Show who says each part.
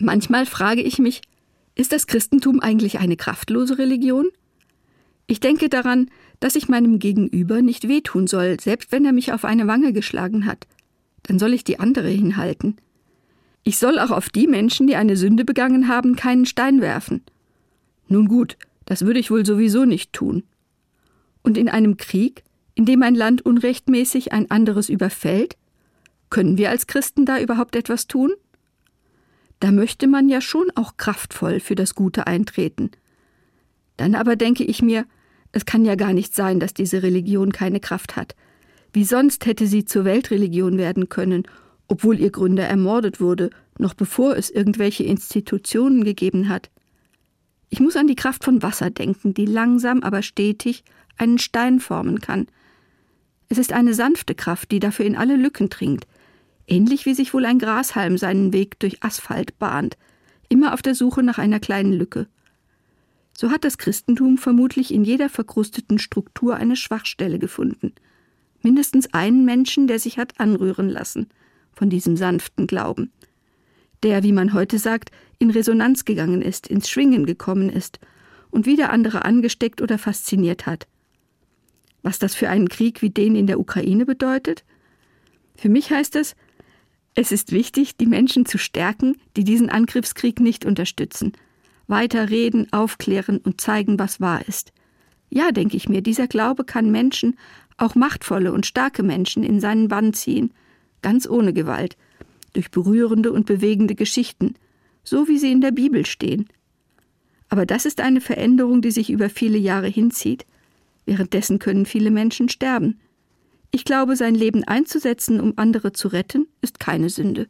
Speaker 1: Manchmal frage ich mich, ist das Christentum eigentlich eine kraftlose Religion? Ich denke daran, dass ich meinem Gegenüber nicht wehtun soll, selbst wenn er mich auf eine Wange geschlagen hat. Dann soll ich die andere hinhalten. Ich soll auch auf die Menschen, die eine Sünde begangen haben, keinen Stein werfen. Nun gut, das würde ich wohl sowieso nicht tun. Und in einem Krieg, in dem ein Land unrechtmäßig ein anderes überfällt, können wir als Christen da überhaupt etwas tun? Da möchte man ja schon auch kraftvoll für das Gute eintreten. Dann aber denke ich mir, es kann ja gar nicht sein, dass diese Religion keine Kraft hat. Wie sonst hätte sie zur Weltreligion werden können, obwohl ihr Gründer ermordet wurde, noch bevor es irgendwelche Institutionen gegeben hat. Ich muss an die Kraft von Wasser denken, die langsam aber stetig einen Stein formen kann. Es ist eine sanfte Kraft, die dafür in alle Lücken dringt, ähnlich wie sich wohl ein Grashalm seinen Weg durch Asphalt bahnt, immer auf der Suche nach einer kleinen Lücke. So hat das Christentum vermutlich in jeder verkrusteten Struktur eine Schwachstelle gefunden. Mindestens einen Menschen, der sich hat anrühren lassen von diesem sanften Glauben. Der, wie man heute sagt, in Resonanz gegangen ist, ins Schwingen gekommen ist und wieder andere angesteckt oder fasziniert hat. Was das für einen Krieg wie den in der Ukraine bedeutet? Für mich heißt es, es ist wichtig, die Menschen zu stärken, die diesen Angriffskrieg nicht unterstützen. Weiter reden, aufklären und zeigen, was wahr ist. Ja, denke ich mir, dieser Glaube kann Menschen, auch machtvolle und starke Menschen, in seinen Bann ziehen, ganz ohne Gewalt, durch berührende und bewegende Geschichten, so wie sie in der Bibel stehen. Aber das ist eine Veränderung, die sich über viele Jahre hinzieht. Währenddessen können viele Menschen sterben. Ich glaube, sein Leben einzusetzen, um andere zu retten, ist keine Sünde.